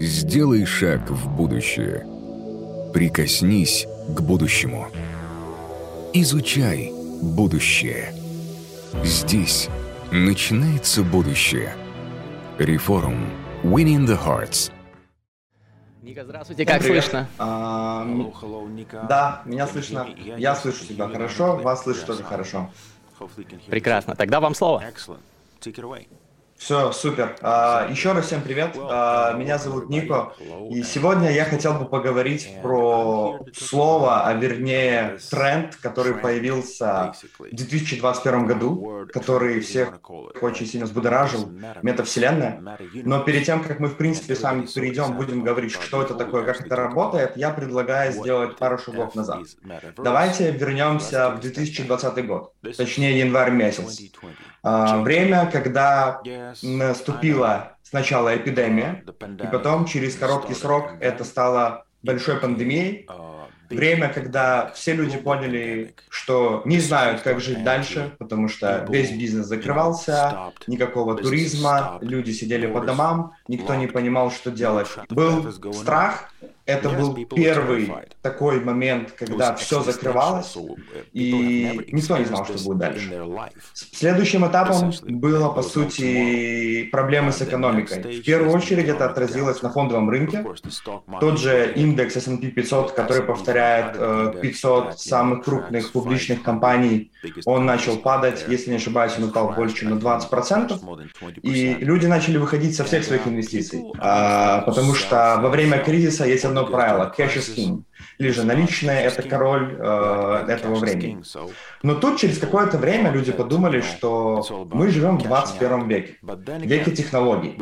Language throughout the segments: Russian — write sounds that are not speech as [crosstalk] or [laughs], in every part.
Сделай шаг в будущее. Прикоснись к будущему. Изучай будущее. Здесь начинается будущее. Реформ. Winning the Hearts. Ника, здравствуйте, как Привет. слышно? А, да, меня слышно. Я слышу тебя хорошо, вас слышно тоже хорошо. Прекрасно, тогда вам слово. Все, супер. А, еще раз всем привет. А, меня зовут Нико. И сегодня я хотел бы поговорить про слово, а вернее тренд, который появился в 2021 году, который всех очень сильно взбудоражил, метавселенная. Но перед тем, как мы, в принципе, с вами перейдем, будем говорить, что это такое, как это работает, я предлагаю сделать пару шагов назад. Давайте вернемся в 2020 год, точнее январь месяц. А, время, когда наступила сначала эпидемия, и потом через короткий срок это стало большой пандемией. Время, когда все люди поняли, что не знают, как жить дальше, потому что весь бизнес закрывался, никакого туризма, люди сидели по домам, никто не понимал, что делать. Был страх, это был первый такой момент, когда все закрывалось, и никто не знал, что будет дальше. Следующим этапом было, по сути, проблемы с экономикой. В первую очередь это отразилось на фондовом рынке. Тот же индекс S&P 500, который повторяет э, 500 самых крупных публичных компаний, он начал падать, если не ошибаюсь, он упал больше, чем на 20%. И люди начали выходить со всех своих инвестиций, А, потому что во время кризиса есть одно правило – cash is king. Или же наличные – это король э, этого времени. Но тут через какое-то время люди подумали, что мы живем в 21 веке, веке технологий.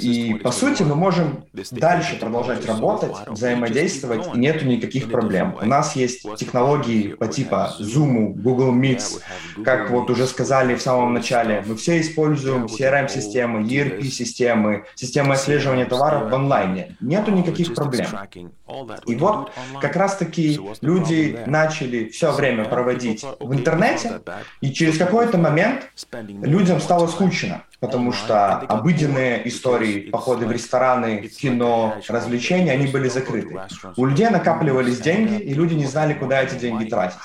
И, по сути, мы можем дальше продолжать работать, взаимодействовать, и нету никаких проблем. У нас есть технологии по типа Zoom, Google Meets, как вот уже сказали в самом начале, мы все используем CRM-системы, ERP-системы, системы отслеживания товаров в онлайне. Нету никаких проблем. И вот как раз-таки люди начали все время проводить в интернете, и через какой-то момент людям стало скучно, потому что обыденные истории, походы в рестораны, кино, развлечения, они были закрыты. У людей накапливались деньги, и люди не знали, куда эти деньги тратить.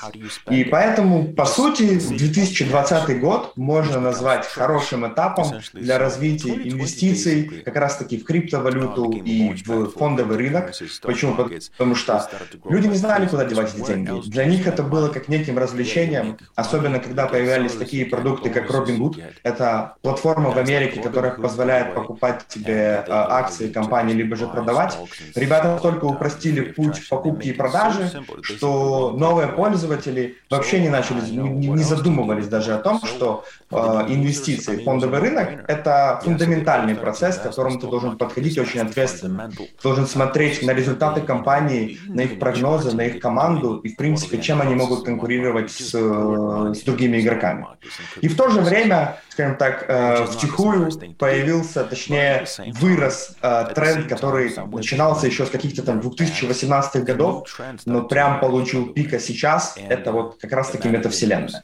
И поэтому, по сути, 2020 год можно назвать хорошим этапом для развития инвестиций как раз-таки в криптовалюту и в фондовый рынок. Почему? Потому что люди не знали, куда девать эти деньги. Для них это было как неким развлечением, особенно когда появлялись такие продукты, как Robinhood. Это платформа в Америке, которая позволяет покупать тебе э, акции компании, либо же продавать. Ребята только упростили путь покупки и продажи, что новые пользователи вообще не начали, не задумывались даже о том, что инвестиции в фондовый рынок – это фундаментальный процесс, к которому ты должен подходить очень ответственно. Ты должен смотреть на результаты компании, на их прогнозы, на их команду и, в принципе, чем они могут конкурировать с, э, с другими игроками. И в то же время, скажем так, э, втихую появился, точнее, вырос э, тренд, который начинался еще с каких-то там 2018 годов, но прям получил пика сейчас. Это вот как раз-таки метавселенная.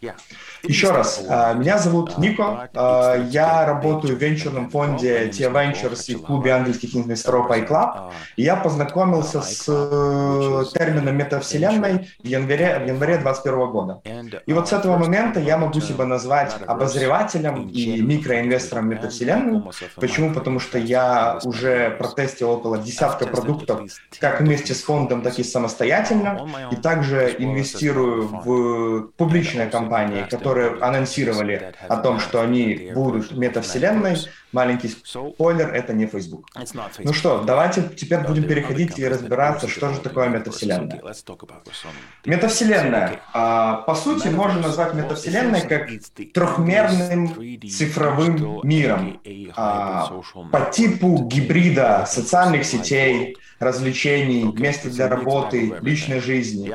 Еще раз, э, меня зовут Нико, э, я работаю в венчурном фонде Tia Ventures и в клубе английских инвесторов iClub, и я познакомился с э, термином метавселенной в январе, в январе 2021 года. И вот с этого момента я могу себя назвать обозревателем и микроинвестором метавселенной. Почему? Потому что я уже протестил около десятка продуктов, как вместе с фондом, так и самостоятельно, и также инвестирую в публичные компании, которые анонсировали о том, что они будут метавселенной. Маленький спойлер, это не Facebook. Ну что, давайте теперь будем переходить и разбираться, что же такое метавселенная. Метавселенная. а, По сути, можно назвать метавселенной как трехмерным цифровым миром а, по типу гибрида социальных сетей, развлечений, места для работы, личной жизни.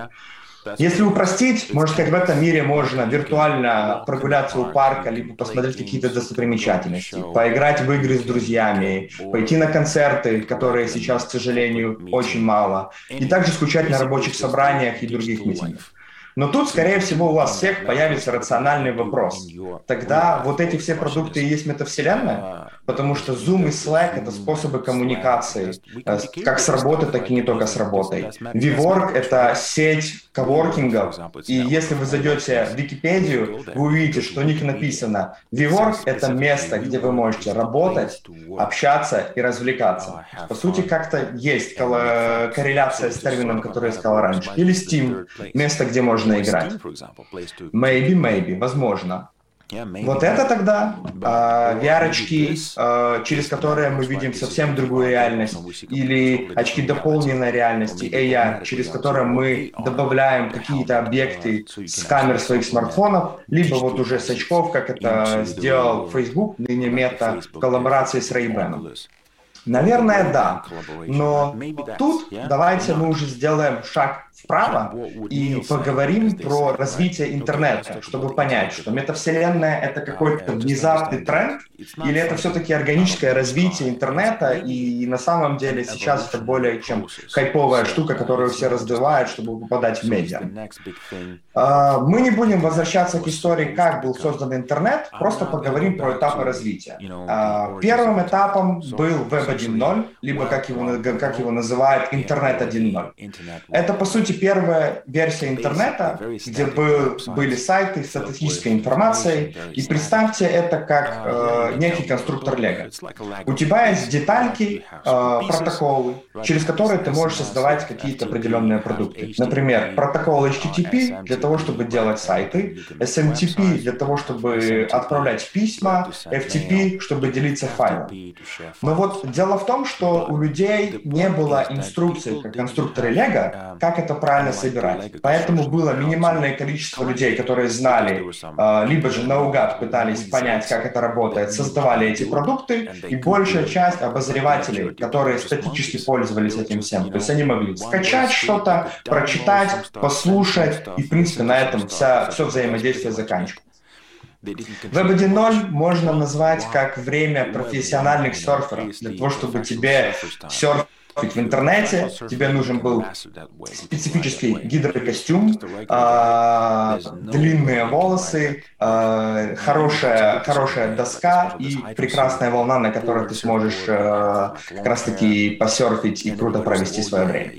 Если упростить, можно сказать, в этом мире можно виртуально прогуляться у парка, либо посмотреть какие-то достопримечательности, поиграть в игры с друзьями, пойти на концерты, которые сейчас, к сожалению, очень мало, и также скучать на рабочих собраниях и других митингах. Но тут, скорее всего, у вас всех появится рациональный вопрос. Тогда вот эти все продукты и есть метавселенная? Потому что Zoom и Slack — это способы коммуникации, э, как с работы, так и не только с работой. VWork — это сеть коворкингов, и если вы зайдете в Википедию, вы увидите, что у них написано VWork — это место, где вы можете работать, общаться и развлекаться. По сути, как-то есть корреляция с термином, который я сказал раньше. Или Steam — место, где можно играть. Maybe, maybe, возможно. Вот это тогда а, VR-очки, а, через которые мы видим совсем другую реальность, или очки дополненной реальности, AR, через которые мы добавляем какие-то объекты с камер своих смартфонов, либо вот уже с очков, как это сделал Facebook, ныне Meta, в коллаборации с Ray-Ban. Наверное, да. Но тут давайте мы уже сделаем шаг вправо и поговорим про развитие интернета, чтобы понять, что метавселенная — это какой-то внезапный тренд, или это все-таки органическое развитие интернета, и на самом деле сейчас это более чем хайповая штука, которую все раздувают, чтобы попадать в медиа. А, мы не будем возвращаться к истории, как был создан интернет, просто поговорим про этапы развития. А, первым этапом был Web 1.0, либо как его, как его называют, интернет 1.0. Это, по сути, первая версия интернета, где был, были сайты с статистической информацией, и представьте это как э, некий конструктор Лего. У тебя есть детальки, э, протоколы, через которые ты можешь создавать какие-то определенные продукты. Например, протокол HTTP для того, чтобы делать сайты, SMTP для того, чтобы отправлять письма, FTP, чтобы делиться файлом. Но вот дело в том, что у людей не было инструкции, как конструкторы Лего, как это правильно собирать. Поэтому было минимальное количество людей, которые знали, а, либо же наугад пытались понять, как это работает, создавали эти продукты, и большая часть обозревателей, которые статически пользовались этим всем. То есть они могли скачать что-то, прочитать, послушать, и, в принципе, на этом вся, все взаимодействие заканчивалось. Web 1.0 можно назвать как время профессиональных серферов, для того, чтобы тебе серф в интернете, тебе нужен был специфический гидрокостюм, э, длинные волосы, э, хорошая, хорошая доска и прекрасная волна, на которой ты сможешь э, как раз-таки посерфить и круто провести свое время.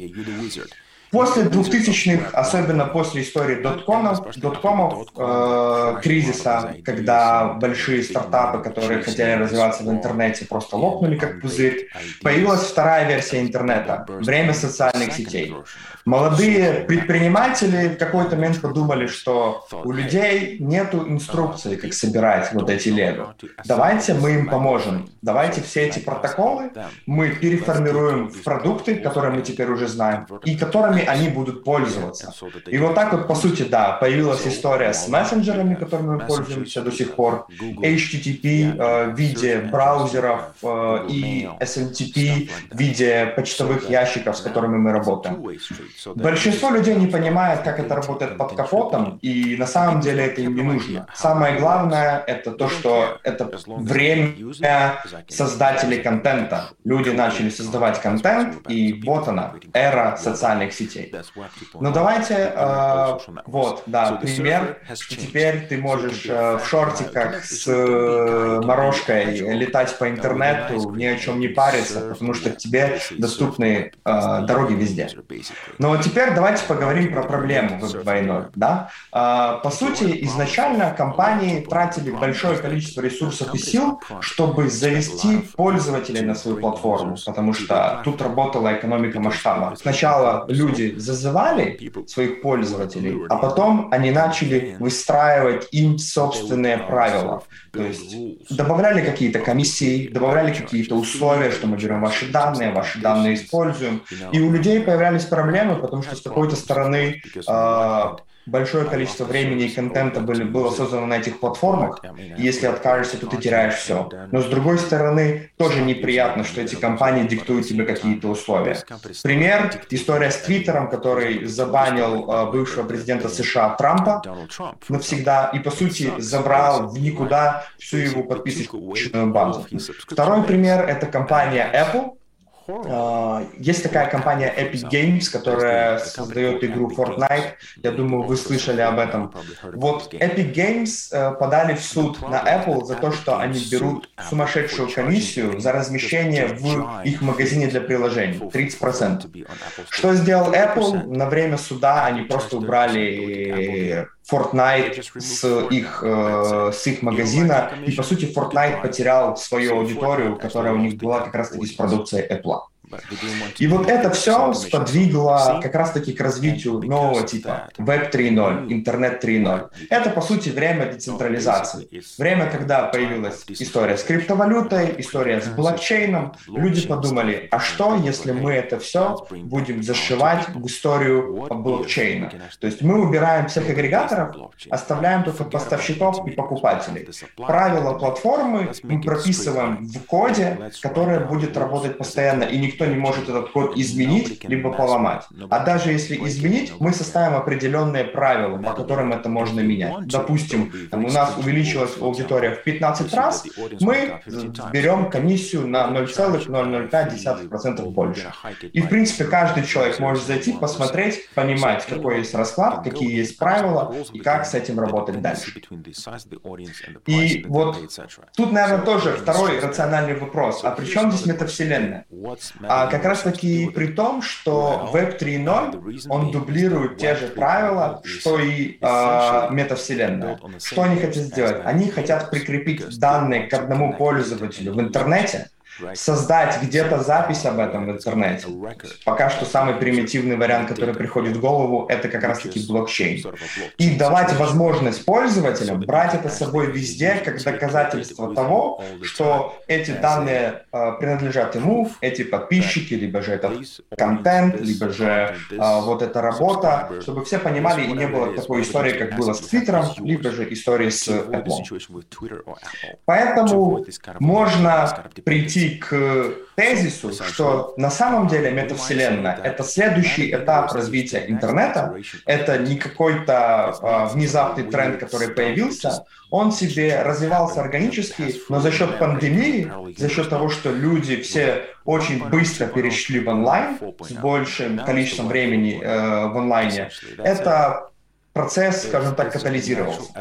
После 2000-х, особенно после истории доткомов, доткомов э, кризиса, когда большие стартапы, которые хотели развиваться в интернете, просто лопнули как пузырь, появилась вторая версия интернета – время социальных сетей. Молодые предприниматели в какой-то момент подумали, что у людей нет инструкции, как собирать вот эти лего. Давайте мы им поможем. Давайте все эти протоколы мы переформируем в продукты, которые мы теперь уже знаем, и которыми они будут пользоваться. И вот так вот, по сути, да, появилась история с мессенджерами, которыми мы пользуемся до сих пор, HTTP э, в виде браузеров э, и SMTP в виде почтовых ящиков, с которыми мы работаем. Большинство людей не понимает, как это работает под капотом, и на самом деле это им не нужно. Самое главное — это то, что это время создателей контента. Люди начали создавать контент, и вот она, эра социальных сетей. Ну давайте, э, вот, да, пример, теперь ты можешь э, в шортиках с э, морожкой летать по интернету, ни о чем не париться, потому что тебе доступны э, дороги везде. Но теперь давайте поговорим про проблему войной. Да? А, по сути, изначально компании тратили большое количество ресурсов и сил, чтобы завести пользователей на свою платформу, потому что тут работала экономика масштаба. Сначала люди зазывали своих пользователей, а потом они начали выстраивать им собственные правила. То есть добавляли какие-то комиссии, добавляли какие-то условия, что мы берем ваши данные, ваши данные используем. И у людей появлялись проблемы, потому что с какой-то стороны э, большое количество времени и контента были, было создано на этих платформах, и если откажешься, то ты теряешь все. Но с другой стороны, тоже неприятно, что эти компании диктуют тебе какие-то условия. Пример — история с Твиттером, который забанил э, бывшего президента США Трампа навсегда и, по сути, забрал в никуда всю его подписочную базу. Второй пример — это компания Apple, есть такая компания Epic Games, которая создает игру Fortnite. Я думаю, вы слышали об этом. Вот Epic Games uh, подали в суд на Apple за то, что они берут сумасшедшую комиссию за размещение в их магазине для приложений. 30%. Что сделал Apple? На время суда они просто убрали Fortnite с их, э, с их магазина. И, по сути, Fortnite потерял свою аудиторию, которая у них была как раз-таки с продукцией Apple. И вот это все сподвигло как раз-таки к развитию нового типа Web 3.0, Интернет 3.0. Это, по сути, время децентрализации. Время, когда появилась история с криптовалютой, история с блокчейном. Люди подумали, а что, если мы это все будем зашивать в историю блокчейна? То есть мы убираем всех агрегаторов, оставляем только поставщиков и покупателей. Правила платформы мы прописываем в коде, который будет работать постоянно, и никто никто не может этот код изменить, либо поломать. А даже если изменить, мы составим определенные правила, по которым это можно менять. Допустим, у нас увеличилась аудитория в 15 раз, мы берем комиссию на 0,005% больше. И, в принципе, каждый человек может зайти, посмотреть, понимать, какой есть расклад, какие есть правила и как с этим работать дальше. И вот тут, наверное, тоже второй рациональный вопрос. А при чем здесь метавселенная? А как раз таки при том, что Web 3.0, он дублирует те же правила, что и э, метавселенная. Что они хотят сделать? Они хотят прикрепить данные к одному пользователю в интернете, создать где-то запись об этом в интернете. Пока что самый примитивный вариант, который приходит в голову, это как раз-таки блокчейн. И давать возможность пользователям брать это с собой везде, как доказательство того, что эти данные э, принадлежат ему, эти подписчики, либо же этот контент, либо же э, вот эта работа, чтобы все понимали и не было такой истории, как было с Твиттером, либо же истории с Apple. Поэтому можно прийти к тезису, что на самом деле метавселенная — это следующий этап развития интернета, это не какой-то э, внезапный тренд, который появился, он себе развивался органически, но за счет пандемии, за счет того, что люди все очень быстро перешли в онлайн, с большим количеством времени э, в онлайне, это процесс, скажем так, катализировался.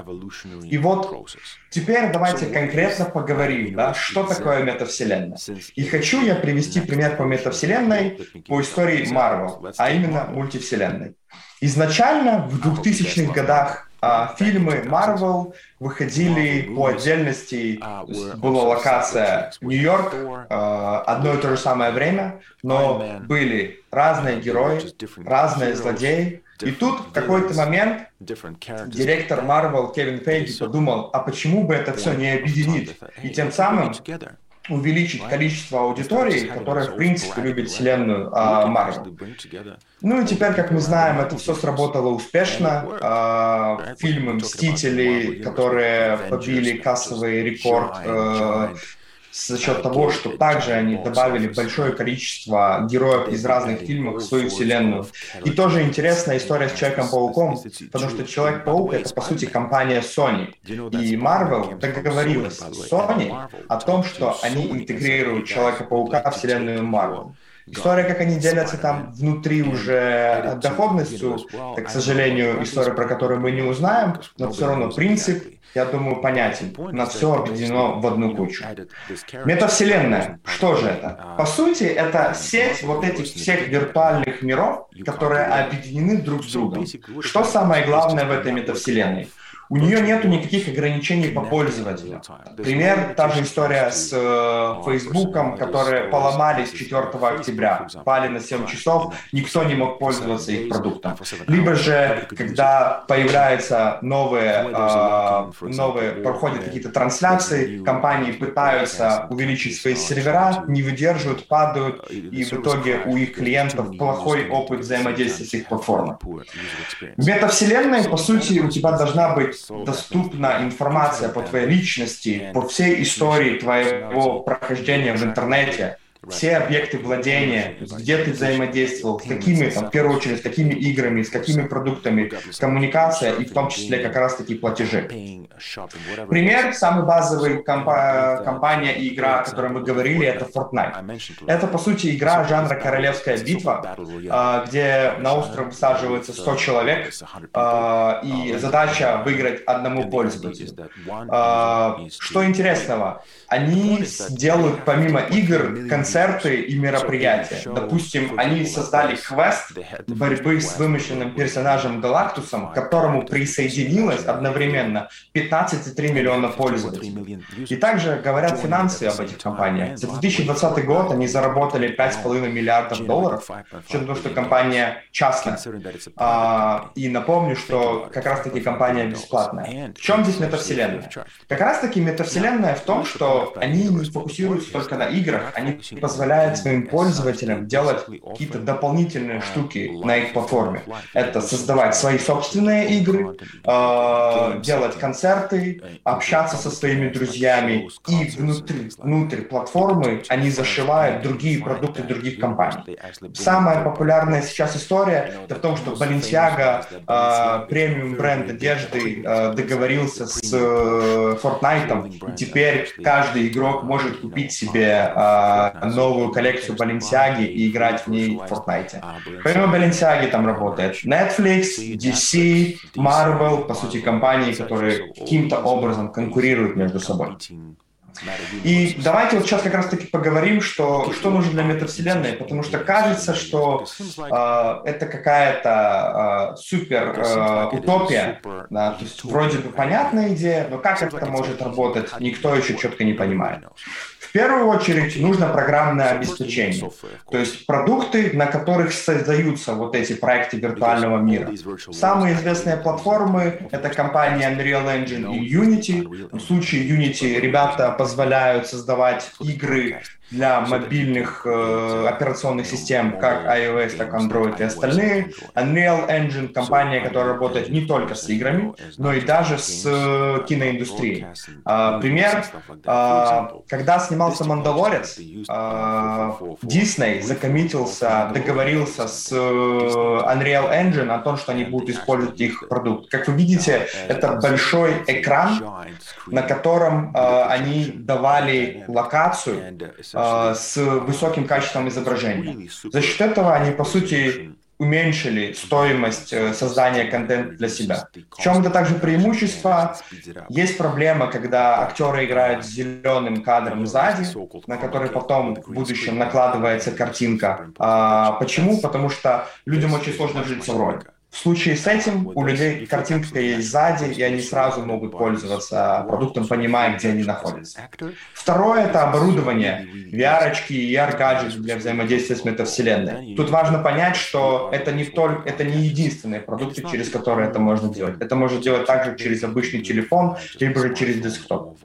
И вот теперь давайте конкретно поговорим, да, что такое метавселенная. И хочу я привести пример по метавселенной по истории Marvel, а именно мультивселенной. Изначально в 2000-х годах а, фильмы Marvel выходили по отдельности. Была локация Нью-Йорк, а, одно и то же самое время, но были разные герои, разные злодеи, и тут в какой-то момент директор Marvel Кевин Фейги подумал, а почему бы это все не объединить? И тем самым увеличить количество аудитории, которая, в принципе, любит вселенную Marvel. Ну и теперь, как мы знаем, это все сработало успешно. А, фильмы «Мстители», которые побили кассовый рекорд э, за счет того, что также они добавили большое количество героев из разных фильмов в свою вселенную. И тоже интересная история с Человеком-пауком, потому что Человек-паук — это, по сути, компания Sony. И Marvel договорилась с Sony о том, что они интегрируют Человека-паука в вселенную Marvel. История, как они делятся там внутри уже доходностью, так, к сожалению, история, про которую мы не узнаем, но все равно принцип я думаю, понятен. У нас все объединено в одну кучу. Метавселенная. Что же это? По сути, это сеть вот этих всех виртуальных миров, которые объединены друг с другом. Что самое главное в этой метавселенной? У нее нету никаких ограничений по пользователю. Пример, та же история с э, Фейсбуком, которые поломались 4 октября, пали на 7 часов, никто не мог пользоваться их продуктом. Либо же, когда появляются новые, э, новые проходят какие-то трансляции, компании пытаются увеличить свои сервера, не выдерживают, падают, и в итоге у их клиентов плохой опыт взаимодействия с их платформой. В метавселенной, по сути, у тебя должна быть доступна информация по твоей личности, по всей истории твоего прохождения в интернете, все объекты владения, где ты взаимодействовал, с какими, там, в первую очередь, с какими играми, с какими продуктами, коммуникация и в том числе как раз-таки платежи. Пример, самый базовый компа- компания и игра, о которой мы говорили, это Fortnite. Это, по сути, игра жанра «Королевская битва», а, где на остров высаживается 100 человек, а, и задача выиграть одному пользователю. А, что интересного? Они делают помимо игр концерты и мероприятия. Допустим, они создали квест борьбы с вымышленным персонажем Галактусом, к которому присоединилось одновременно 15,3 миллиона пользователей. И также говорят финансы об этих компаниях. За 2020 год они заработали 5,5 миллиардов долларов, учетом того, что компания частная. А, и напомню, что как раз-таки компания бесплатная. В чем здесь метавселенная? Как раз-таки метавселенная в том, что они не фокусируются только на играх, они позволяют своим пользователям делать какие-то дополнительные штуки на их платформе. Это создавать свои собственные игры, э, делать концерты, общаться со своими друзьями, и внутри, внутрь платформы они зашивают другие продукты других компаний. Самая популярная сейчас история это в том, что Balenciaga, э, премиум бренд одежды, э, договорился с э, Fortnite, и теперь каждый игрок может купить себе новую коллекцию Balenciaga и играть в ней в Fortnite. Помимо Balenciaga там работает Netflix, DC, Marvel, по сути, компании, которые каким-то образом конкурируют между собой. И давайте вот сейчас как раз-таки поговорим, что, что нужно для метавселенной, потому что кажется, что э, это какая-то э, супер э, утопия, да, то есть вроде бы понятная идея, но как это может работать, никто еще четко не понимает. В первую очередь нужно программное обеспечение, то есть продукты, на которых создаются вот эти проекты виртуального мира. Самые известные платформы — это компания Unreal Engine и Unity. В случае Unity ребята позволяют создавать игры для мобильных э, операционных систем, как iOS, так Android и остальные. Unreal Engine — компания, которая работает не только с играми, но и даже с э, киноиндустрией. Э, пример, э, когда снимался «Мандалорец», э, Disney закоммитился, договорился с Unreal Engine о том, что они будут использовать их продукт. Как вы видите, это большой экран, на котором э, они давали локацию, э, с высоким качеством изображения. За счет этого они, по сути, уменьшили стоимость э, создания контента для себя. В чем это также преимущество? Есть проблема, когда актеры играют с зеленым кадром сзади, на который потом в будущем накладывается картинка. А, почему? Потому что людям очень сложно вжиться в роль. В случае с этим у людей картинка есть сзади, и они сразу могут пользоваться продуктом, понимая, где они находятся. Второе — это оборудование, VR и AR-гаджеты для взаимодействия с метавселенной. Тут важно понять, что это не, только, это не единственные продукты, через которые это можно делать. Это можно делать также через обычный телефон, либо же через десктоп.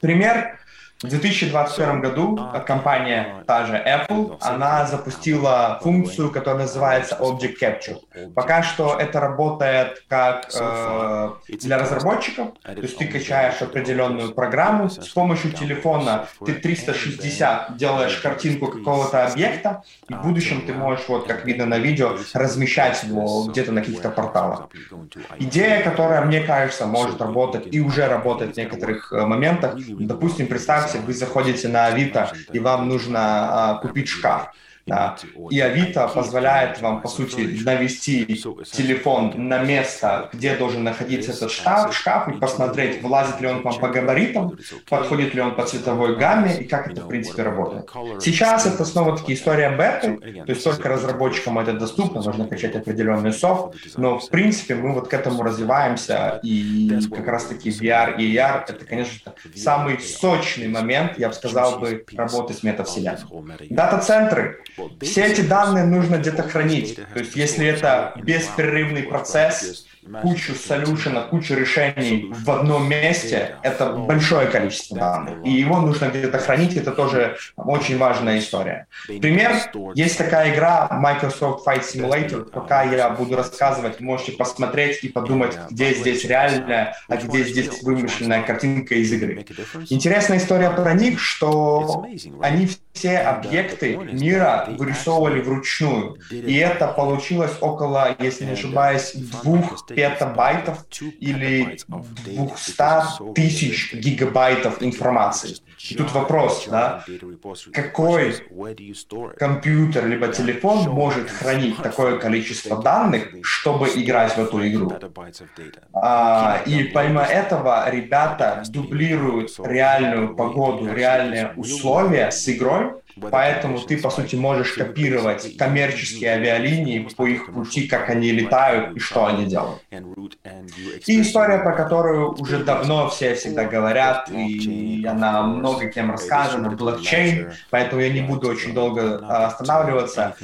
Пример в 2021 году компания, та же Apple, она запустила функцию, которая называется Object Capture. Пока что это работает как э, для разработчиков, то есть ты качаешь определенную программу, с помощью телефона ты 360 делаешь картинку какого-то объекта, и в будущем ты можешь, вот как видно на видео, размещать его где-то на каких-то порталах. Идея, которая, мне кажется, может работать и уже работает в некоторых э, моментах, допустим, представьте, вы заходите на Авито, и вам нужно а, купить шкаф. Да. И Авито позволяет вам, по сути, навести телефон на место, где должен находиться этот шкаф, шкаф и посмотреть, влазит ли он к вам по габаритам, подходит ли он по цветовой гамме и как это, в принципе, работает. Сейчас это снова-таки история беты, то есть только разработчикам это доступно, нужно качать определенный софт, но, в принципе, мы вот к этому развиваемся, и как раз-таки VR и AR — это, конечно, самый сочный момент, я бы сказал бы, работы с метавселенной. Дата-центры все эти данные нужно где-то хранить. То есть если это беспрерывный процесс, кучу солюшенов, кучу решений в одном месте, это большое количество данных. И его нужно где-то хранить, это тоже очень важная история. Пример, есть такая игра Microsoft Flight Simulator, пока я буду рассказывать, можете посмотреть и подумать, где здесь реальная, а где здесь вымышленная картинка из игры. Интересная история про них, что они все объекты мира вырисовывали вручную. И это получилось около, если не ошибаюсь, двух петабайтов или 200 тысяч гигабайтов информации. И тут вопрос, да, какой компьютер либо телефон может хранить такое количество данных, чтобы играть в эту игру. А, и помимо этого ребята дублируют реальную погоду, реальные условия с игрой, Поэтому ты, по сути, можешь копировать коммерческие авиалинии по их пути, как они летают и что они делают. И история, про которую уже давно все всегда говорят, и она много кем рассказана, блокчейн, поэтому я не буду очень долго а, останавливаться.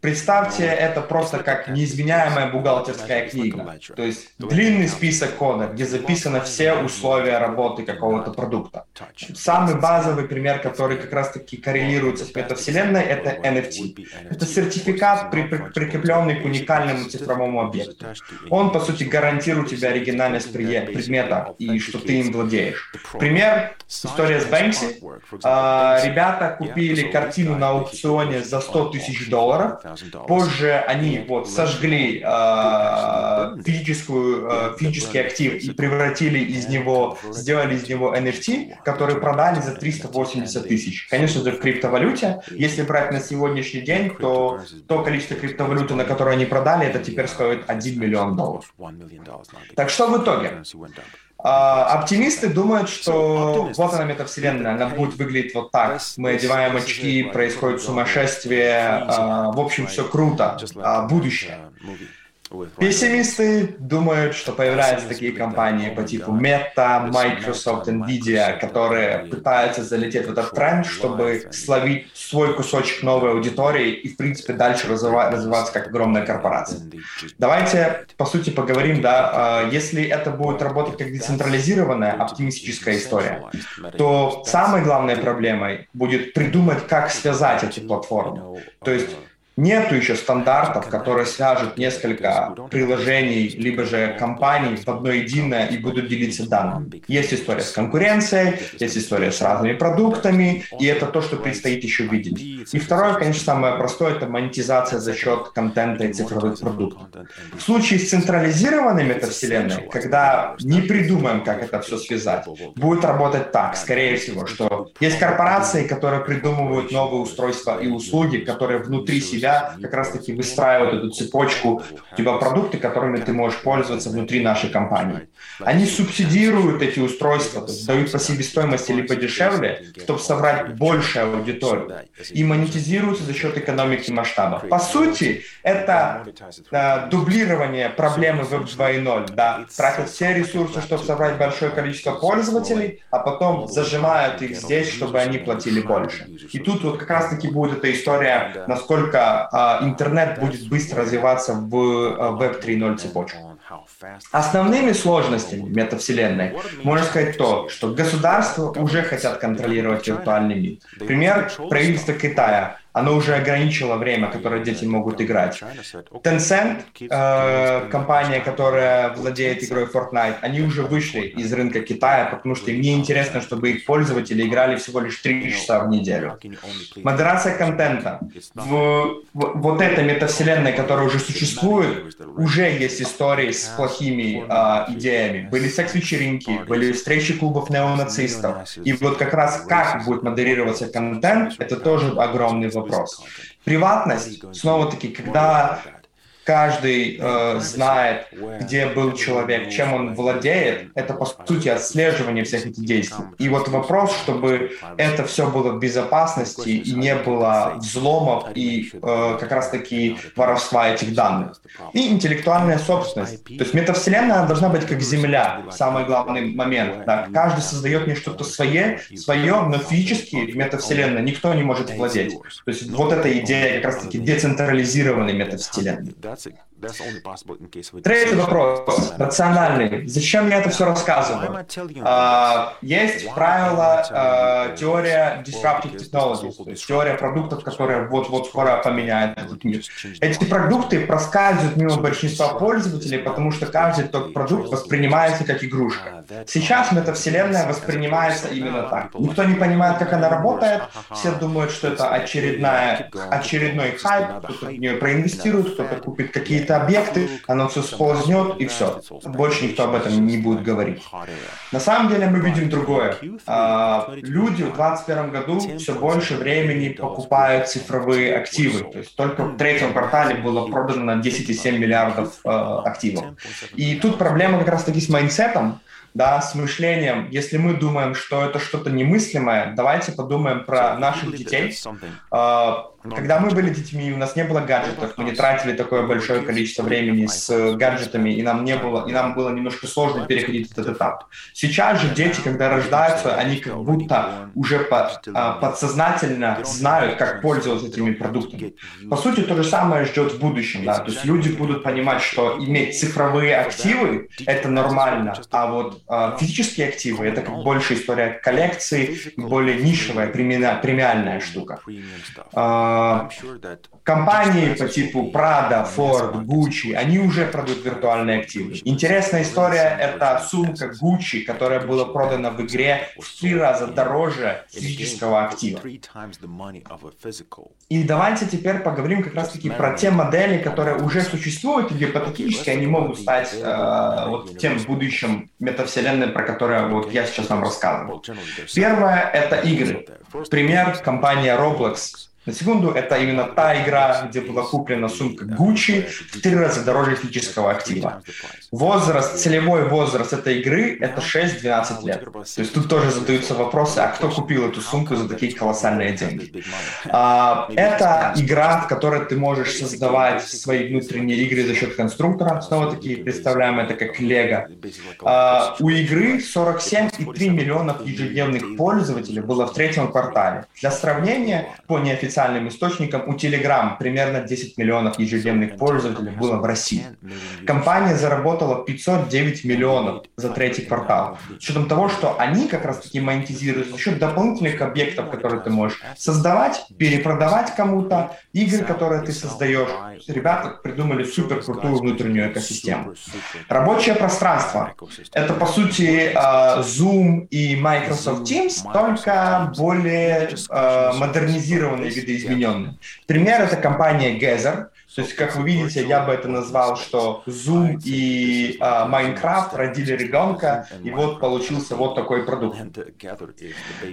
Представьте это просто как неизменяемая бухгалтерская книга. То есть длинный список кода, где записаны все условия работы какого-то продукта. Самый базовый пример, который как раз-таки коррелирует кодируется в метавселенной, это NFT. Это сертификат, при, при, прикрепленный к уникальному цифровому объекту. Он, по сути, гарантирует тебе оригинальность предмета и что ты им владеешь. Пример, история с Бэнкси. А, ребята купили картину на аукционе за 100 тысяч долларов. Позже они вот сожгли а, физическую, а, физический актив и превратили из него, сделали из него NFT, который продали за 380 тысяч. Конечно же, в криптовалюте криптовалюте. Если брать на сегодняшний день, то то количество криптовалюты, на которое они продали, это теперь стоит 1 миллион долларов. Так что в итоге? А, оптимисты думают, что вот она метавселенная, она будет выглядеть вот так. Мы одеваем очки, происходит сумасшествие, а, в общем, все круто, а, будущее. Пессимисты думают, что появляются такие компании по типу Meta, Microsoft, Nvidia, которые пытаются залететь в этот тренд, чтобы словить свой кусочек новой аудитории и, в принципе, дальше развиваться как огромная корпорация. Давайте, по сути, поговорим, да, а, если это будет работать как децентрализированная оптимистическая история, то самой главной проблемой будет придумать, как связать эти платформы. То есть Нету еще стандартов, которые свяжут несколько приложений, либо же компаний в одно единое и будут делиться данными. Есть история с конкуренцией, есть история с разными продуктами, и это то, что предстоит еще видеть. И второе, конечно, самое простое, это монетизация за счет контента и цифровых продуктов. В случае с централизированной метавселенной, когда не придумаем, как это все связать, будет работать так, скорее всего, что есть корпорации, которые придумывают новые устройства и услуги, которые внутри себя себя как раз-таки выстраивают эту цепочку, у тебя продукты, которыми ты можешь пользоваться внутри нашей компании. Они субсидируют эти устройства, дают по себестоимости или подешевле, чтобы собрать большую аудиторию. И монетизируются за счет экономики масштаба. По сути, это э, дублирование проблемы Web 2.0. Да? Тратят все ресурсы, чтобы собрать большое количество пользователей, а потом зажимают их здесь, чтобы они платили больше. И тут вот как раз-таки будет эта история, насколько интернет будет быстро развиваться в Web а, 3.0 цепочку. Основными сложностями метавселенной можно сказать то, что государства уже хотят контролировать виртуальный мир. Пример правительства Китая оно уже ограничило время, которое дети могут играть. Tencent, э, компания, которая владеет игрой Fortnite, они уже вышли из рынка Китая, потому что им не интересно, чтобы их пользователи играли всего лишь 3 часа в неделю. Модерация контента. В, в вот этой метавселенной, которая уже существует, уже есть истории с плохими э, идеями. Были секс-вечеринки, были встречи клубов неонацистов. И вот как раз как будет модерироваться контент, это тоже огромный вопрос вопрос. Приватность, снова-таки, когда каждый э, знает, где был человек, чем он владеет, это по сути отслеживание всех этих действий. И вот вопрос, чтобы это все было в безопасности и не было взломов и э, как раз-таки воровства этих данных. И интеллектуальная собственность. То есть метавселенная должна быть как Земля, самый главный момент. Да? Каждый создает не что-то свое, свое, но физически в метавселенной никто не может владеть. То есть вот эта идея как раз-таки децентрализированной метавселенной. Третий вопрос, рациональный. Зачем я это все рассказываю? Uh, есть правило, uh, теория disruptive technologies, то есть теория продуктов, которая вот-вот скоро поменяет этот мир. Эти продукты проскальзывают мимо большинства пользователей, потому что каждый тот продукт воспринимается как игрушка. Сейчас метавселенная воспринимается именно так. Никто не понимает, как она работает, все думают, что это очередная, очередной хайп, кто-то в нее проинвестирует, кто-то купит какие-то объекты, оно все сползнет и все. Больше никто об этом не будет говорить. На самом деле мы видим другое. А, люди в 2021 году все больше времени покупают цифровые активы. То есть только в третьем квартале было продано на 10,7 миллиардов э, активов. И тут проблема как раз таки с майнсетом, да, с мышлением. Если мы думаем, что это что-то немыслимое, давайте подумаем про наших детей. Когда мы были детьми, у нас не было гаджетов, мы не тратили такое большое количество времени с гаджетами, и нам не было, и нам было немножко сложно переходить этот этап. Сейчас же дети, когда рождаются, они как будто уже по, а, подсознательно знают, как пользоваться этими продуктами. По сути, то же самое ждет в будущем, да, то есть люди будут понимать, что иметь цифровые активы — это нормально, а вот а, физические активы — это как больше история коллекции, более нишевая, премиальная штука. Компании по типу Prada, Ford, Gucci, они уже продают виртуальные активы. Интересная история — это сумка Gucci, которая была продана в игре в три раза дороже физического актива. И давайте теперь поговорим как раз-таки про те модели, которые уже существуют, и гипотетически они могут стать э, вот тем будущим метавселенной, про которое вот я сейчас вам рассказывал. Первое — это игры. Пример — компания Roblox, на секунду, это именно та игра, где была куплена сумка Gucci в три раза дороже физического актива. Возраст, целевой возраст этой игры — это 6-12 лет. То есть тут тоже задаются вопросы, а кто купил эту сумку за такие колоссальные деньги? А, это игра, в которой ты можешь создавать свои внутренние игры за счет конструктора. Снова-таки представляем это как Лего. А, у игры 47,3 миллионов ежедневных пользователей было в третьем квартале. Для сравнения, по неофициальным официальным источникам, у Telegram примерно 10 миллионов ежедневных пользователей было в России. Компания заработала 509 миллионов за третий квартал. С учетом того, что они как раз-таки монетизируют за счет дополнительных объектов, которые ты можешь создавать, перепродавать кому-то, игры, которые ты создаешь. Ребята придумали супер крутую внутреннюю экосистему. Рабочее пространство. Это, по сути, а, Zoom и Microsoft Teams, только более а, модернизированные видоизмененным. Пример — это компания Gather. То есть, как вы видите, я бы это назвал, что Zoom и э, Minecraft родили ребенка, и вот получился вот такой продукт.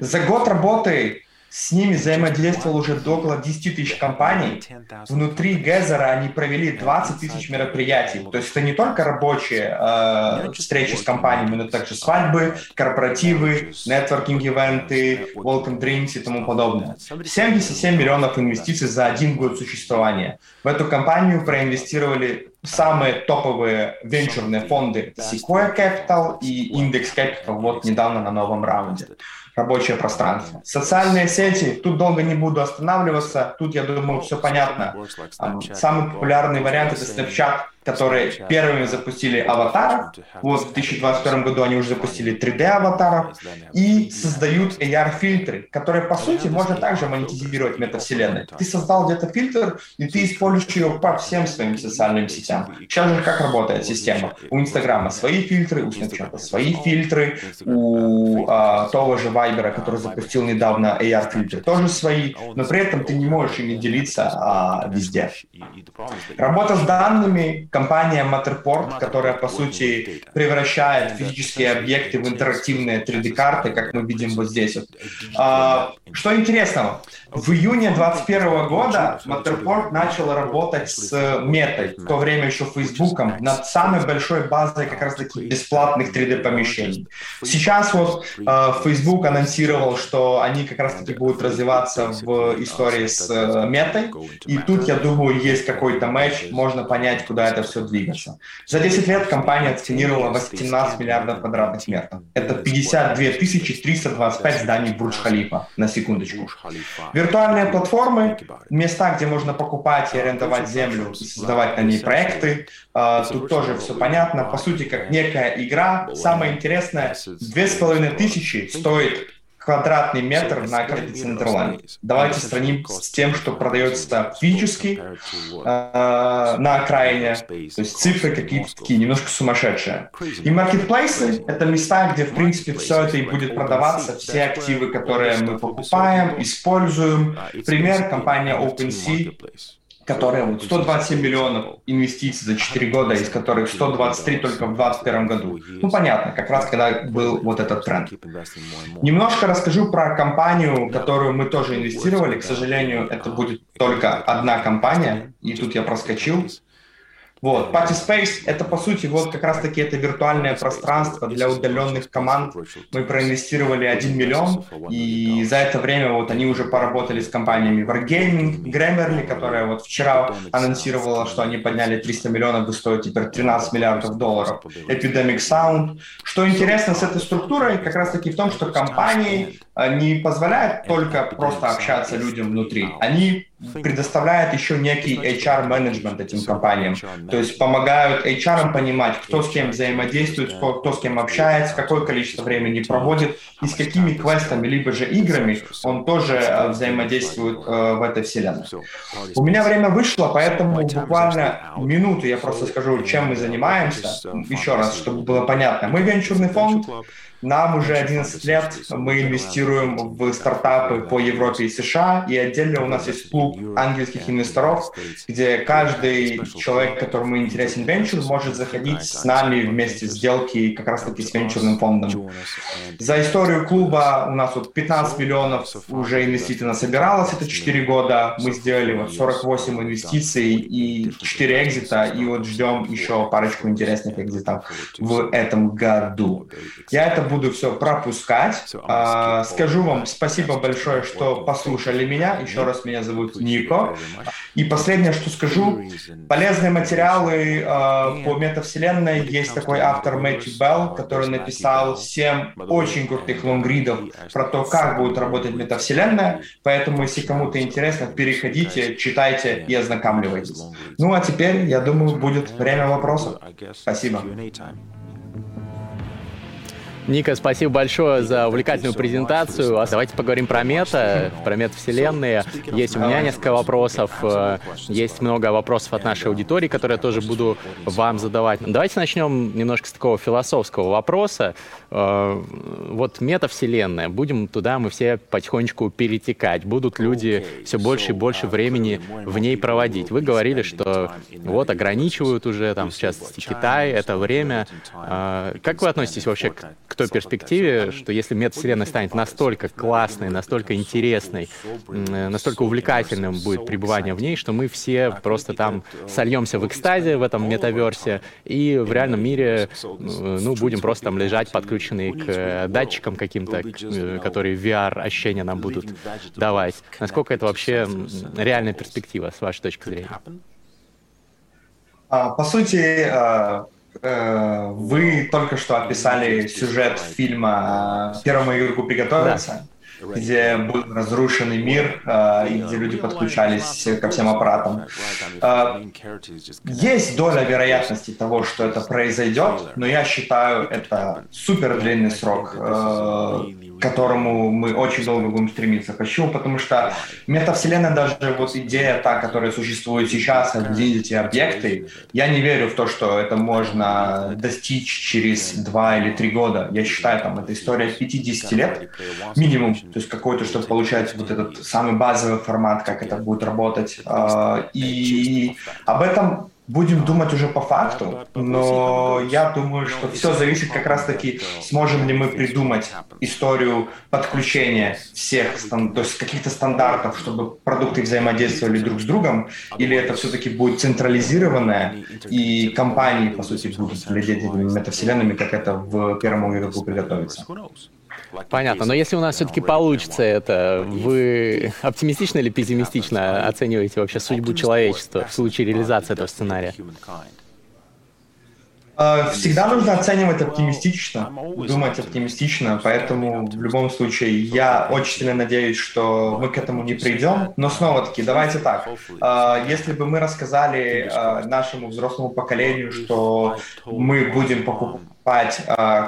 За год работы с ними взаимодействовал уже около 10 тысяч компаний. Внутри Гезера они провели 20 тысяч мероприятий. То есть это не только рабочие э, встречи с компаниями, но также свадьбы, корпоративы, нетворкинг-ивенты, welcome drinks и тому подобное. 77 миллионов инвестиций за один год существования. В эту компанию проинвестировали самые топовые венчурные фонды Sequoia Capital и Index Capital вот недавно на новом раунде рабочее пространство. Социальные сети, тут долго не буду останавливаться, тут, я думаю, все понятно. Самый популярный вариант — это Snapchat, которые первыми запустили аватаров. Вот в 2021 году они уже запустили 3D-аватаров и создают AR-фильтры, которые, по сути, можно также монетизировать метавселенной. Ты создал где-то фильтр, и ты используешь его по всем своим социальным сетям. Сейчас же как работает система? У Инстаграма свои фильтры, у Snapchat свои фильтры, у а, того же Viber, который запустил недавно AR-фильтры, тоже свои, но при этом ты не можешь ими делиться а, везде. Работа с данными, компания Matterport, которая, по сути, превращает физические объекты в интерактивные 3D-карты, как мы видим вот здесь. Вот. А, что интересного? В июне 2021 года Matterport начал работать с Метой, в то время еще Фейсбуком, над самой большой базой как раз-таки бесплатных 3D-помещений. Сейчас вот э, Facebook анонсировал, что они как раз-таки будут развиваться в истории с э, Метой, и тут, я думаю, есть какой-то матч, можно понять, куда это это все двигаться. За 10 лет компания оценировала 18 миллиардов квадратных метров. Это 52 325 зданий Бурдж-Халифа, на секундочку. Виртуальные платформы, места, где можно покупать и арендовать землю, создавать на ней проекты. А, тут тоже все понятно. По сути, как некая игра. Самое интересное, 2500 стоит квадратный метр на карте Центрлайн. Давайте сравним с тем, что продается физически э, на окраине. То есть цифры какие-то такие немножко сумасшедшие. И маркетплейсы — это места, где, в принципе, все это и будет продаваться, все активы, которые мы покупаем, используем. Пример — компания OpenSea которая вот 127 миллионов инвестиций за 4 года, из которых 123 только в 2021 году. Ну, понятно, как раз когда был вот этот тренд. Немножко расскажу про компанию, которую мы тоже инвестировали. К сожалению, это будет только одна компания, и тут я проскочил. Вот, Party Space — это, по сути, вот как раз-таки это виртуальное пространство для удаленных команд. Мы проинвестировали 1 миллион, и за это время вот они уже поработали с компаниями Wargaming, Grammarly, которая вот вчера анонсировала, что они подняли 300 миллионов и стоят теперь 13 миллиардов долларов. Epidemic Sound. Что интересно с этой структурой, как раз-таки в том, что компании не позволяют только просто общаться людям внутри. Они предоставляют еще некий HR-менеджмент этим компаниям. То есть помогают HR понимать, кто с кем взаимодействует, кто, кто с кем общается, какое количество времени проводит и с какими квестами, либо же играми он тоже э, взаимодействует в этой вселенной. У меня время вышло, поэтому буквально минуту я просто скажу, чем мы занимаемся. Еще раз, чтобы было понятно. Мы венчурный фонд, нам уже 11 лет, мы инвестируем в стартапы по Европе и США, и отдельно у нас есть клуб ангельских инвесторов, где каждый человек, которому интересен венчур, может заходить с нами вместе в сделки как раз-таки с венчурным фондом. За историю клуба у нас вот 15 миллионов уже инвестиций насобиралось, это 4 года. Мы сделали вот 48 инвестиций и 4 экзита, и вот ждем еще парочку интересных экзитов в этом году. Я это буду все пропускать. А, скажу вам спасибо большое, что послушали меня. Еще раз меня зовут Нико. И последнее, что скажу, полезные материалы а, по метавселенной. Есть такой автор Мэтью Белл, который написал 7 очень крутых лонгридов про то, как будет работать метавселенная. Поэтому, если кому-то интересно, переходите, читайте и ознакомливайтесь. Ну а теперь, я думаю, будет время вопросов. Спасибо. Ника, спасибо большое за увлекательную презентацию. А давайте поговорим про мета, про метавселенные. Есть у меня несколько вопросов, э, есть много вопросов от нашей аудитории, которые я тоже буду вам задавать. Давайте начнем немножко с такого философского вопроса. Э, вот метавселенная, будем туда мы все потихонечку перетекать, будут люди все больше и больше времени в ней проводить. Вы говорили, что вот ограничивают уже там сейчас Китай, это время. Э, как вы относитесь вообще к той перспективе, что если метавселенная станет настолько классной, настолько интересной, настолько увлекательным будет пребывание в ней, что мы все просто там сольемся в экстазе в этом метаверсе и в реальном мире ну, будем просто там лежать подключенные к датчикам каким-то, э, которые VR-ощущения нам будут давать. Насколько это вообще реальная перспектива, с вашей точки зрения? А, по сути, а, Э, вы только что описали сюжет фильма «Первому игроку приготовиться». Где был разрушенный мир, э, и где люди подключались ко всем аппаратам. Э, есть доля вероятности того, что это произойдет, но я считаю, это супер длинный срок к которому мы очень долго будем стремиться. Почему? Потому что метавселенная, даже вот идея та, которая существует сейчас, видите объекты, я не верю в то, что это можно достичь через два или три года. Я считаю, там, это история 50 лет минимум, то есть какой-то, чтобы получать вот этот самый базовый формат, как это будет работать. А, и об этом Будем думать уже по факту, но я думаю, что все зависит как раз-таки, сможем ли мы придумать историю подключения всех, то есть каких-то стандартов, чтобы продукты взаимодействовали друг с другом, или это все-таки будет централизированное, и компании, по сути, будут владеть этими метавселенными, как это в первом игроку приготовиться. Понятно. Но если у нас все-таки получится это, вы оптимистично или пессимистично оцениваете вообще судьбу человечества в случае реализации этого сценария? А, всегда нужно оценивать оптимистично, думать оптимистично, поэтому в любом случае я очень сильно надеюсь, что мы к этому не придем. Но снова-таки, давайте так, а, если бы мы рассказали нашему взрослому поколению, что мы будем покупать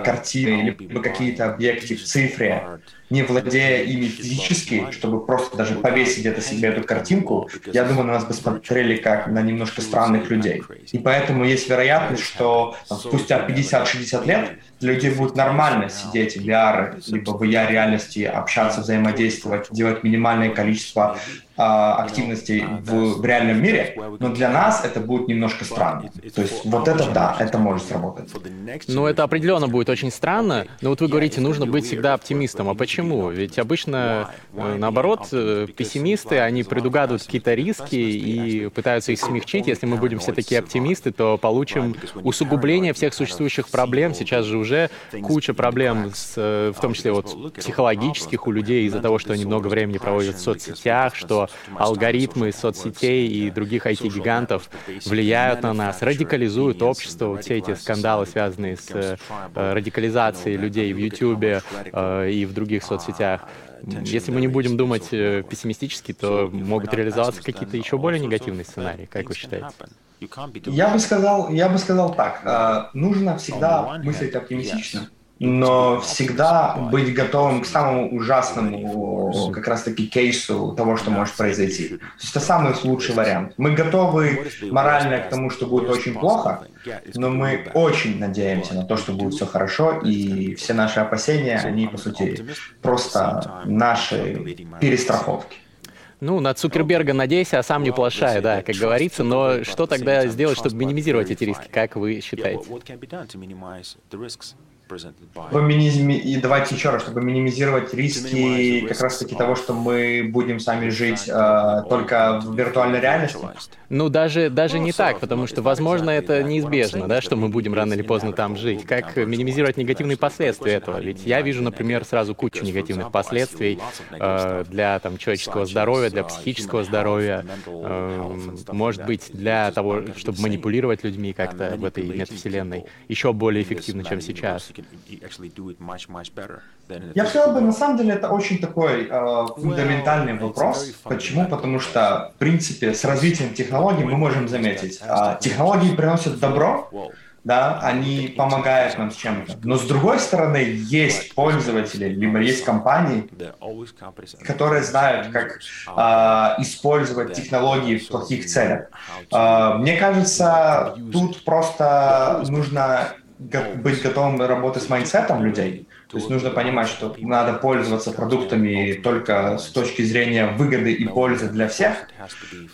картины или какие-то объекты в цифре, не владея ими физически, чтобы просто даже повесить где-то себе эту картинку, я думаю, на нас бы смотрели как на немножко странных людей. И поэтому есть вероятность, что там, спустя 50-60 лет для людей будет нормально сидеть в VR, либо в VR-реальности, общаться, взаимодействовать, делать минимальное количество а, активностей в, в реальном мире, но для нас это будет немножко странно. То есть вот это да, это может сработать. Ну, это определенно будет очень странно, но вот вы говорите, нужно быть всегда оптимистом. А почему? Ведь обычно, э, наоборот, э, пессимисты, они предугадывают какие-то риски и пытаются их смягчить. Если мы будем все такие оптимисты, то получим усугубление всех существующих проблем. Сейчас же уже куча проблем, с, э, в том числе вот психологических у людей из-за того, что они много времени проводят в соцсетях, что алгоритмы соцсетей и других IT-гигантов влияют на нас, радикализуют общество, вот все эти скандалы, связанные с радикализацией людей в YouTube и в других соцсетях. Если мы не будем думать э, пессимистически, то могут реализоваться какие-то еще более негативные сценарии, как вы считаете? Я бы сказал, я бы сказал так: э, нужно всегда мыслить оптимистично но всегда быть готовым к самому ужасному как раз-таки кейсу того, что может произойти. То есть это самый лучший вариант. Мы готовы морально к тому, что будет очень плохо, но мы очень надеемся на то, что будет все хорошо, и все наши опасения, они, по сути, просто наши перестраховки. Ну, на Цукерберга надейся, а сам не плашай, да, как говорится. Но что тогда сделать, чтобы минимизировать эти риски, как вы считаете? И давайте еще раз, чтобы минимизировать риски как раз-таки того, что мы будем сами жить э, только в виртуальной реальности. Ну, даже, даже не так, потому что, возможно, это неизбежно, да, что мы будем рано или поздно там жить. Как минимизировать негативные последствия этого? Ведь я вижу, например, сразу кучу негативных последствий э, для там, человеческого здоровья, для психического здоровья, э, может быть, для того, чтобы манипулировать людьми как-то в этой метавселенной еще более эффективно, чем сейчас. Я сказал бы, на самом деле, это очень такой э, фундаментальный вопрос. Почему? Потому что, в принципе, с развитием технологий мы можем заметить, э, технологии приносят добро, да, они помогают нам с чем-то. Но с другой стороны, есть пользователи, либо есть компании, которые знают, как э, использовать технологии в плохих целях. Э, мне кажется, тут просто нужно быть готовым работать с mindset ом людей. То есть нужно понимать, что надо пользоваться продуктами только с точки зрения выгоды и пользы для всех.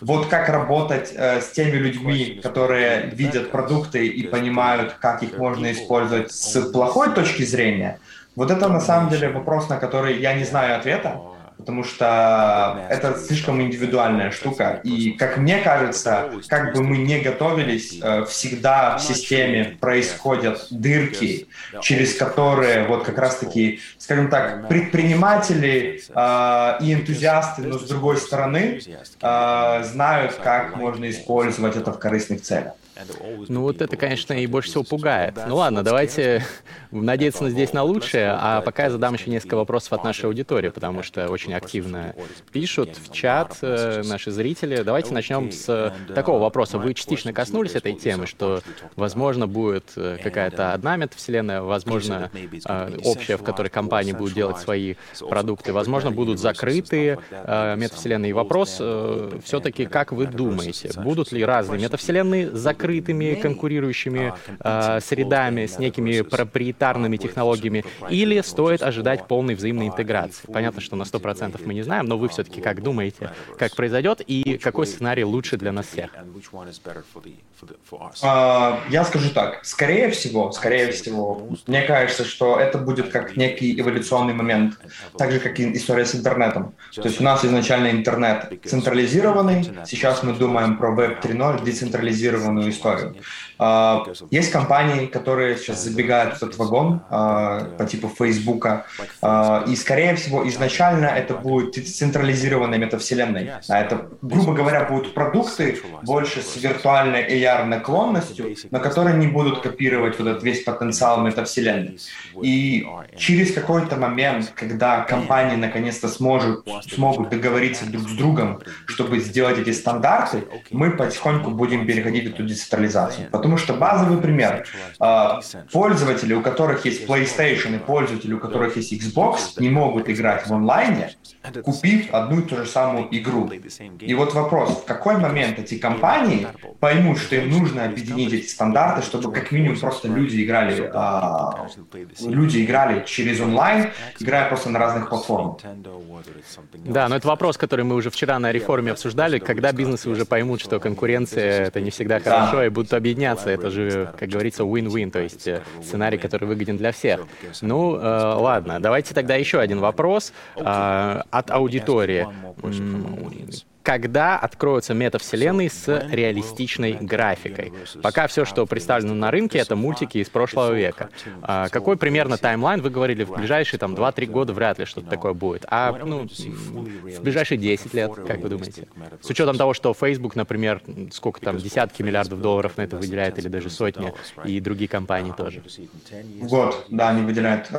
Вот как работать э, с теми людьми, которые видят продукты и понимают, как их можно использовать с плохой точки зрения. Вот это на самом деле вопрос, на который я не знаю ответа потому что это слишком индивидуальная штука. И, как мне кажется, как бы мы не готовились, э, всегда в системе происходят дырки, через которые вот как раз-таки, скажем так, предприниматели э, и энтузиасты, но с другой стороны, э, знают, как можно использовать это в корыстных целях. Ну вот это, конечно, и больше всего пугает. Ну ладно, давайте [laughs] надеяться здесь на лучшее, а пока я задам еще несколько вопросов от нашей аудитории, потому что очень активно пишут в чат э, наши зрители. Давайте начнем с такого вопроса. Вы частично коснулись этой темы, что, возможно, будет э, какая-то одна метавселенная, возможно, э, общая, в которой компании будут делать свои продукты, возможно, будут закрытые метавселенные. И вопрос все-таки, как вы думаете, будут ли разные метавселенные закрыты открытыми конкурирующими э, средами с некими проприетарными технологиями, или стоит ожидать полной взаимной интеграции? Понятно, что на 100% мы не знаем, но вы все-таки как думаете, как произойдет и какой сценарий лучше для нас всех? Uh, я скажу так, скорее всего, скорее всего, мне кажется, что это будет как некий эволюционный момент, так же, как и история с интернетом. То есть у нас изначально интернет централизированный, сейчас мы думаем про Web 3.0, децентрализированную историю. Uh, есть компании, которые сейчас забегают в этот вагон uh, по типу Фейсбука, и, скорее всего, изначально это будет централизированной метавселенной. А это, грубо говоря, будут продукты больше с виртуальной AR наклонностью, но которые не будут копировать вот этот весь потенциал метавселенной. И через какой-то момент, когда компании наконец-то сможет, смогут договориться друг с другом, чтобы сделать эти стандарты, мы потихоньку будем переходить в эту децентрализацию. Потому что базовый пример. А, пользователи, у которых есть PlayStation и пользователи, у которых есть Xbox, не могут играть в онлайне, купив одну и ту же самую игру. И вот вопрос, в какой момент эти компании поймут, что им нужно объединить эти стандарты, чтобы как минимум просто люди играли, а, люди играли через онлайн, играя просто на разных платформах. Да, но это вопрос, который мы уже вчера на реформе обсуждали, когда бизнесы уже поймут, что конкуренция это не всегда хорошо, да. и будут объединяться. Это же, как говорится, win-win, то есть э, сценарий, который выгоден для всех. Ну, э, ладно, давайте тогда еще один вопрос э, от аудитории когда откроются метавселенные с реалистичной графикой. Пока все, что представлено на рынке, это мультики из прошлого века. А какой примерно таймлайн? Вы говорили, в ближайшие там 2-3 года вряд ли что-то такое будет. А ну, в ближайшие 10 лет, как вы думаете? С учетом того, что Facebook, например, сколько там, десятки миллиардов долларов на это выделяет, или даже сотни, и другие компании тоже. Год, да, они выделяют.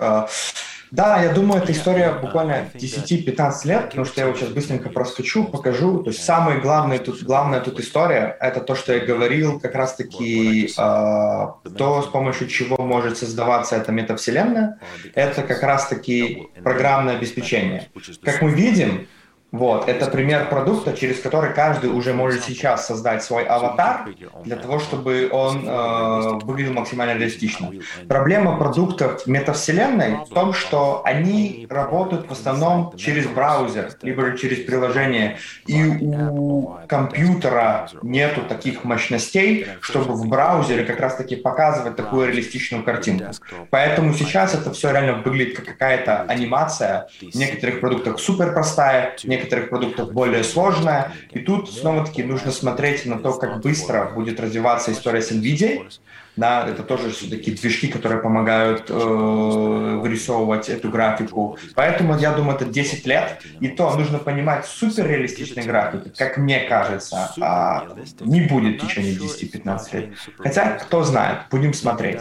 А, да, я думаю, эта история буквально 10-15 лет, потому что я вот сейчас быстренько проскочу, покажу. То есть самая главная тут, главная тут история — это то, что я говорил, как раз-таки э, то, с помощью чего может создаваться эта метавселенная, это как раз-таки программное обеспечение. Как мы видим, вот, это пример продукта, через который каждый уже может сейчас создать свой аватар для того, чтобы он э, выглядел максимально реалистично. Проблема продуктов метавселенной в том, что они работают в основном через браузер, либо через приложение, и у компьютера нету таких мощностей, чтобы в браузере как раз-таки показывать такую реалистичную картинку. Поэтому сейчас это все реально выглядит как какая-то анимация. В некоторых продуктах супер простая, некоторых продуктов более сложная. И тут снова-таки нужно смотреть на то, как быстро будет развиваться история с NVIDIA, да, это тоже все-таки движки, которые помогают э, вырисовывать эту графику. Поэтому я думаю, это 10 лет. И то нужно понимать суперреалистичные графики, как мне кажется, а не будет в течение 10-15 лет. Хотя, кто знает, будем смотреть.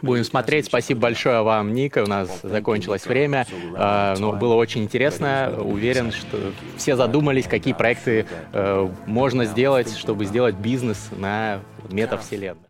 Будем смотреть. Спасибо большое вам, Ника. У нас закончилось время. Э, но было очень интересно. Уверен, что все задумались, какие проекты э, можно сделать, чтобы сделать бизнес на метавселенной.